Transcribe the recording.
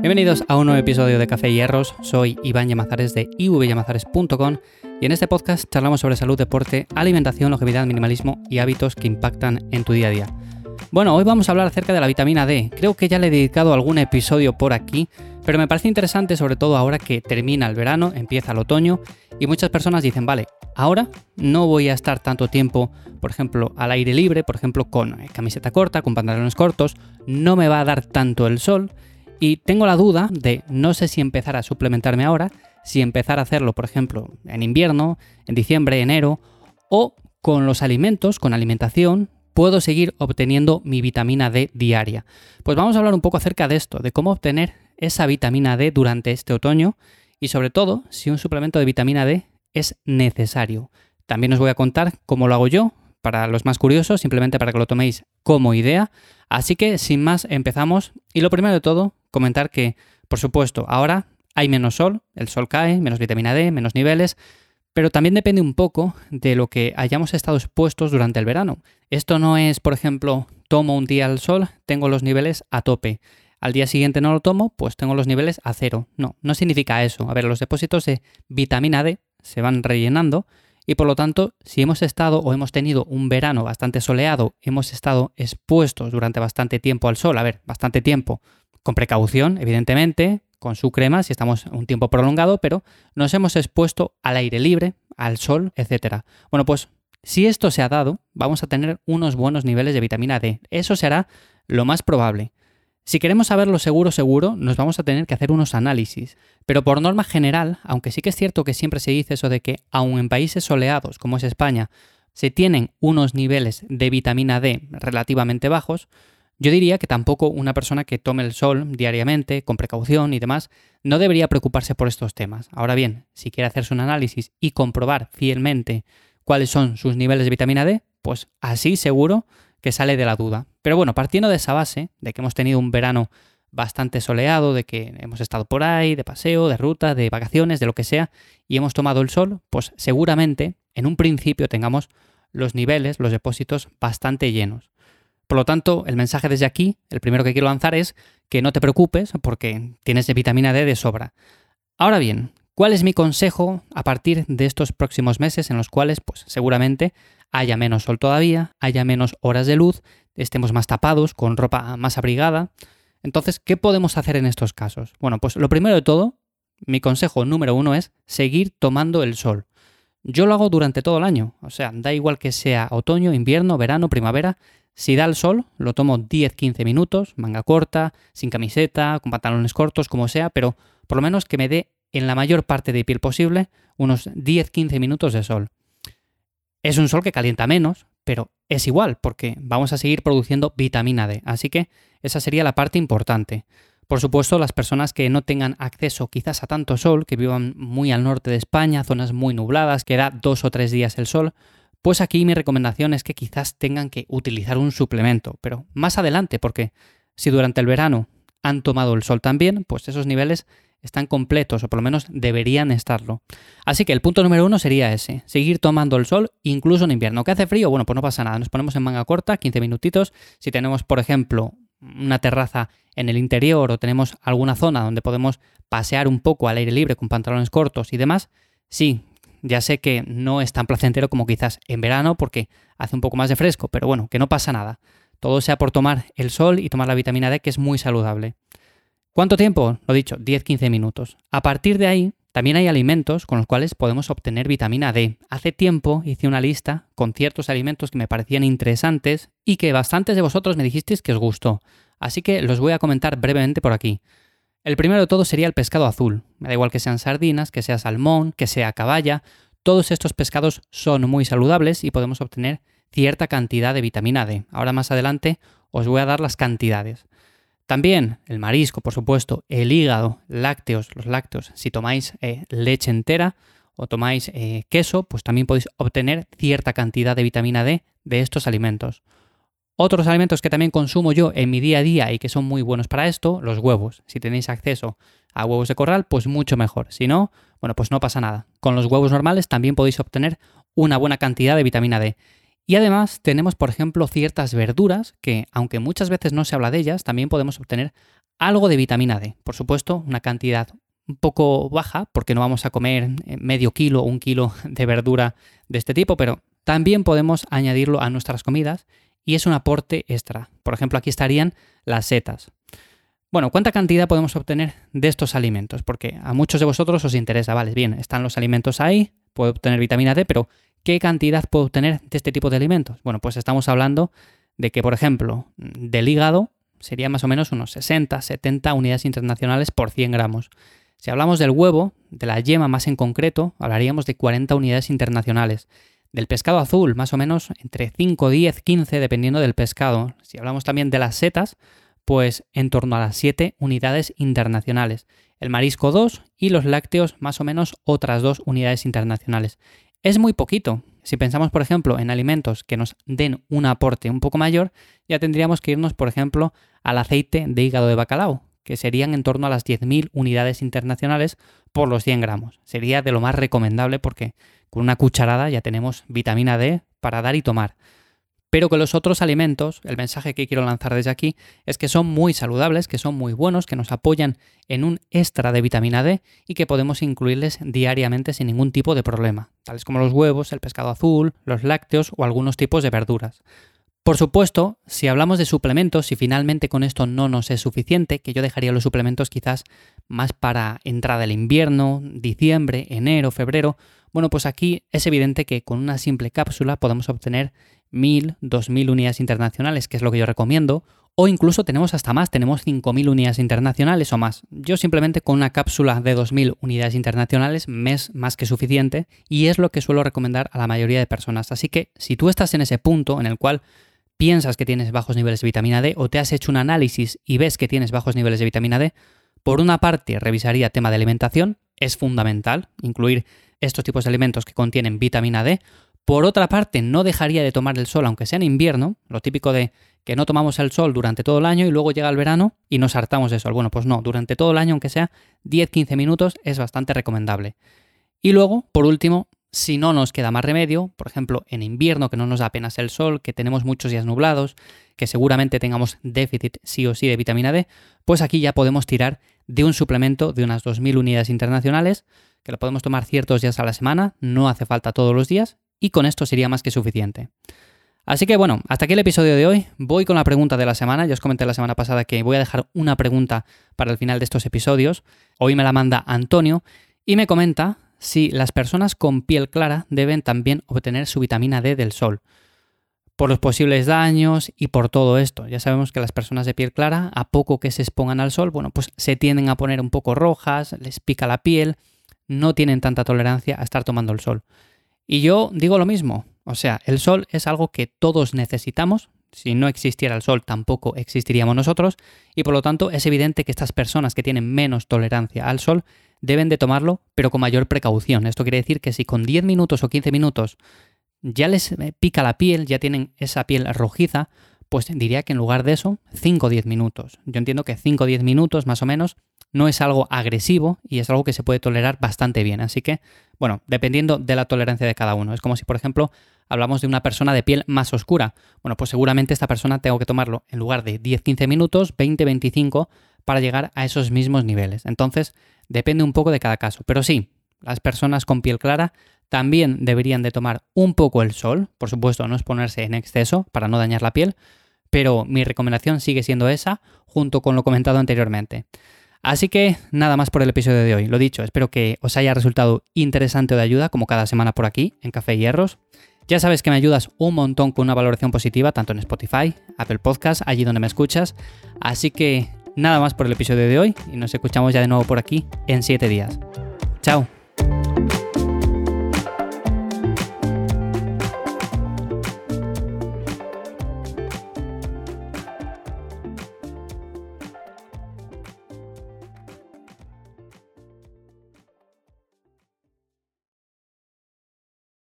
Bienvenidos a un nuevo episodio de Café y Hierros. Soy Iván Llamazares de ivyamazares.com y en este podcast charlamos sobre salud, deporte, alimentación, longevidad, minimalismo y hábitos que impactan en tu día a día. Bueno, hoy vamos a hablar acerca de la vitamina D. Creo que ya le he dedicado algún episodio por aquí, pero me parece interesante sobre todo ahora que termina el verano, empieza el otoño y muchas personas dicen, vale, ahora no voy a estar tanto tiempo, por ejemplo, al aire libre, por ejemplo, con eh, camiseta corta, con pantalones cortos, no me va a dar tanto el sol y tengo la duda de no sé si empezar a suplementarme ahora, si empezar a hacerlo, por ejemplo, en invierno, en diciembre, enero, o con los alimentos, con alimentación, puedo seguir obteniendo mi vitamina D diaria. Pues vamos a hablar un poco acerca de esto, de cómo obtener esa vitamina D durante este otoño y sobre todo si un suplemento de vitamina D es necesario. También os voy a contar cómo lo hago yo, para los más curiosos, simplemente para que lo toméis como idea. Así que sin más empezamos y lo primero de todo, comentar que, por supuesto, ahora hay menos sol, el sol cae, menos vitamina D, menos niveles, pero también depende un poco de lo que hayamos estado expuestos durante el verano. Esto no es, por ejemplo, tomo un día al sol, tengo los niveles a tope. Al día siguiente no lo tomo, pues tengo los niveles a cero. No, no significa eso. A ver, los depósitos de vitamina D se van rellenando y por lo tanto, si hemos estado o hemos tenido un verano bastante soleado, hemos estado expuestos durante bastante tiempo al sol, a ver, bastante tiempo, con precaución, evidentemente, con su crema si estamos un tiempo prolongado, pero nos hemos expuesto al aire libre, al sol, etc. Bueno, pues si esto se ha dado, vamos a tener unos buenos niveles de vitamina D. Eso será lo más probable. Si queremos saberlo seguro, seguro, nos vamos a tener que hacer unos análisis. Pero por norma general, aunque sí que es cierto que siempre se dice eso de que, aun en países soleados como es España, se tienen unos niveles de vitamina D relativamente bajos, yo diría que tampoco una persona que tome el sol diariamente, con precaución y demás, no debería preocuparse por estos temas. Ahora bien, si quiere hacerse un análisis y comprobar fielmente cuáles son sus niveles de vitamina D, pues así seguro que sale de la duda. Pero bueno, partiendo de esa base, de que hemos tenido un verano bastante soleado, de que hemos estado por ahí, de paseo, de ruta, de vacaciones, de lo que sea, y hemos tomado el sol, pues seguramente en un principio tengamos los niveles, los depósitos bastante llenos. Por lo tanto, el mensaje desde aquí, el primero que quiero lanzar es que no te preocupes porque tienes vitamina D de sobra. Ahora bien, ¿cuál es mi consejo a partir de estos próximos meses en los cuales, pues seguramente haya menos sol todavía, haya menos horas de luz, estemos más tapados, con ropa más abrigada. Entonces, ¿qué podemos hacer en estos casos? Bueno, pues lo primero de todo, mi consejo número uno es seguir tomando el sol. Yo lo hago durante todo el año, o sea, da igual que sea otoño, invierno, verano, primavera, si da el sol, lo tomo 10-15 minutos, manga corta, sin camiseta, con pantalones cortos, como sea, pero por lo menos que me dé en la mayor parte de piel posible unos 10-15 minutos de sol. Es un sol que calienta menos, pero es igual porque vamos a seguir produciendo vitamina D. Así que esa sería la parte importante. Por supuesto, las personas que no tengan acceso quizás a tanto sol, que vivan muy al norte de España, zonas muy nubladas, que da dos o tres días el sol, pues aquí mi recomendación es que quizás tengan que utilizar un suplemento, pero más adelante, porque si durante el verano han tomado el sol también, pues esos niveles están completos, o por lo menos deberían estarlo. Así que el punto número uno sería ese, seguir tomando el sol incluso en invierno. ¿Qué hace frío? Bueno, pues no pasa nada, nos ponemos en manga corta, 15 minutitos. Si tenemos, por ejemplo, una terraza en el interior o tenemos alguna zona donde podemos pasear un poco al aire libre con pantalones cortos y demás, sí, ya sé que no es tan placentero como quizás en verano porque hace un poco más de fresco, pero bueno, que no pasa nada. Todo sea por tomar el sol y tomar la vitamina D, que es muy saludable. ¿Cuánto tiempo? Lo dicho, 10-15 minutos. A partir de ahí, también hay alimentos con los cuales podemos obtener vitamina D. Hace tiempo hice una lista con ciertos alimentos que me parecían interesantes y que bastantes de vosotros me dijisteis que os gustó. Así que los voy a comentar brevemente por aquí. El primero de todo sería el pescado azul. Me da igual que sean sardinas, que sea salmón, que sea caballa. Todos estos pescados son muy saludables y podemos obtener cierta cantidad de vitamina D. Ahora más adelante os voy a dar las cantidades. También el marisco, por supuesto, el hígado, lácteos, los lácteos, si tomáis eh, leche entera o tomáis eh, queso, pues también podéis obtener cierta cantidad de vitamina D de estos alimentos. Otros alimentos que también consumo yo en mi día a día y que son muy buenos para esto, los huevos. Si tenéis acceso a huevos de corral, pues mucho mejor. Si no, bueno, pues no pasa nada. Con los huevos normales también podéis obtener una buena cantidad de vitamina D. Y además tenemos, por ejemplo, ciertas verduras que, aunque muchas veces no se habla de ellas, también podemos obtener algo de vitamina D. Por supuesto, una cantidad un poco baja, porque no vamos a comer eh, medio kilo o un kilo de verdura de este tipo, pero también podemos añadirlo a nuestras comidas y es un aporte extra. Por ejemplo, aquí estarían las setas. Bueno, ¿cuánta cantidad podemos obtener de estos alimentos? Porque a muchos de vosotros os interesa, vale, bien, están los alimentos ahí, puedo obtener vitamina D, pero ¿qué cantidad puedo obtener de este tipo de alimentos? Bueno, pues estamos hablando de que, por ejemplo, del hígado sería más o menos unos 60, 70 unidades internacionales por 100 gramos. Si hablamos del huevo, de la yema más en concreto, hablaríamos de 40 unidades internacionales. Del pescado azul, más o menos entre 5, 10, 15, dependiendo del pescado. Si hablamos también de las setas, pues en torno a las 7 unidades internacionales. El marisco 2 y los lácteos más o menos otras 2 unidades internacionales. Es muy poquito. Si pensamos, por ejemplo, en alimentos que nos den un aporte un poco mayor, ya tendríamos que irnos, por ejemplo, al aceite de hígado de bacalao, que serían en torno a las 10.000 unidades internacionales por los 100 gramos. Sería de lo más recomendable porque con una cucharada ya tenemos vitamina D para dar y tomar. Pero con los otros alimentos, el mensaje que quiero lanzar desde aquí es que son muy saludables, que son muy buenos, que nos apoyan en un extra de vitamina D y que podemos incluirles diariamente sin ningún tipo de problema, tales como los huevos, el pescado azul, los lácteos o algunos tipos de verduras. Por supuesto, si hablamos de suplementos, y finalmente con esto no nos es suficiente, que yo dejaría los suplementos quizás más para entrada del invierno, diciembre, enero, febrero, bueno, pues aquí es evidente que con una simple cápsula podemos obtener 1000, 2000 unidades internacionales, que es lo que yo recomiendo, o incluso tenemos hasta más, tenemos 5000 unidades internacionales o más. Yo simplemente con una cápsula de 2000 unidades internacionales me es más que suficiente y es lo que suelo recomendar a la mayoría de personas. Así que si tú estás en ese punto en el cual piensas que tienes bajos niveles de vitamina D o te has hecho un análisis y ves que tienes bajos niveles de vitamina D, por una parte revisaría tema de alimentación, es fundamental incluir estos tipos de alimentos que contienen vitamina D. Por otra parte, no dejaría de tomar el sol aunque sea en invierno, lo típico de que no tomamos el sol durante todo el año y luego llega el verano y nos hartamos de sol. Bueno, pues no, durante todo el año, aunque sea 10-15 minutos, es bastante recomendable. Y luego, por último, si no nos queda más remedio, por ejemplo, en invierno que no nos da apenas el sol, que tenemos muchos días nublados, que seguramente tengamos déficit sí o sí de vitamina D, pues aquí ya podemos tirar de un suplemento de unas 2.000 unidades internacionales, que lo podemos tomar ciertos días a la semana, no hace falta todos los días, y con esto sería más que suficiente. Así que bueno, hasta aquí el episodio de hoy. Voy con la pregunta de la semana. Ya os comenté la semana pasada que voy a dejar una pregunta para el final de estos episodios. Hoy me la manda Antonio y me comenta si las personas con piel clara deben también obtener su vitamina D del sol. Por los posibles daños y por todo esto. Ya sabemos que las personas de piel clara, a poco que se expongan al sol, bueno, pues se tienden a poner un poco rojas, les pica la piel, no tienen tanta tolerancia a estar tomando el sol. Y yo digo lo mismo, o sea, el sol es algo que todos necesitamos, si no existiera el sol tampoco existiríamos nosotros, y por lo tanto es evidente que estas personas que tienen menos tolerancia al sol deben de tomarlo, pero con mayor precaución. Esto quiere decir que si con 10 minutos o 15 minutos ya les eh, pica la piel, ya tienen esa piel rojiza, pues diría que en lugar de eso, 5 o 10 minutos. Yo entiendo que 5 o 10 minutos más o menos no es algo agresivo y es algo que se puede tolerar bastante bien. Así que, bueno, dependiendo de la tolerancia de cada uno. Es como si, por ejemplo, hablamos de una persona de piel más oscura. Bueno, pues seguramente esta persona tengo que tomarlo en lugar de 10-15 minutos, 20-25 para llegar a esos mismos niveles. Entonces, depende un poco de cada caso. Pero sí, las personas con piel clara también deberían de tomar un poco el sol, por supuesto no exponerse en exceso para no dañar la piel, pero mi recomendación sigue siendo esa, junto con lo comentado anteriormente. Así que nada más por el episodio de hoy. Lo dicho, espero que os haya resultado interesante o de ayuda, como cada semana por aquí, en Café Hierros. Ya sabes que me ayudas un montón con una valoración positiva, tanto en Spotify, Apple Podcast, allí donde me escuchas. Así que nada más por el episodio de hoy y nos escuchamos ya de nuevo por aquí en 7 días. Chao.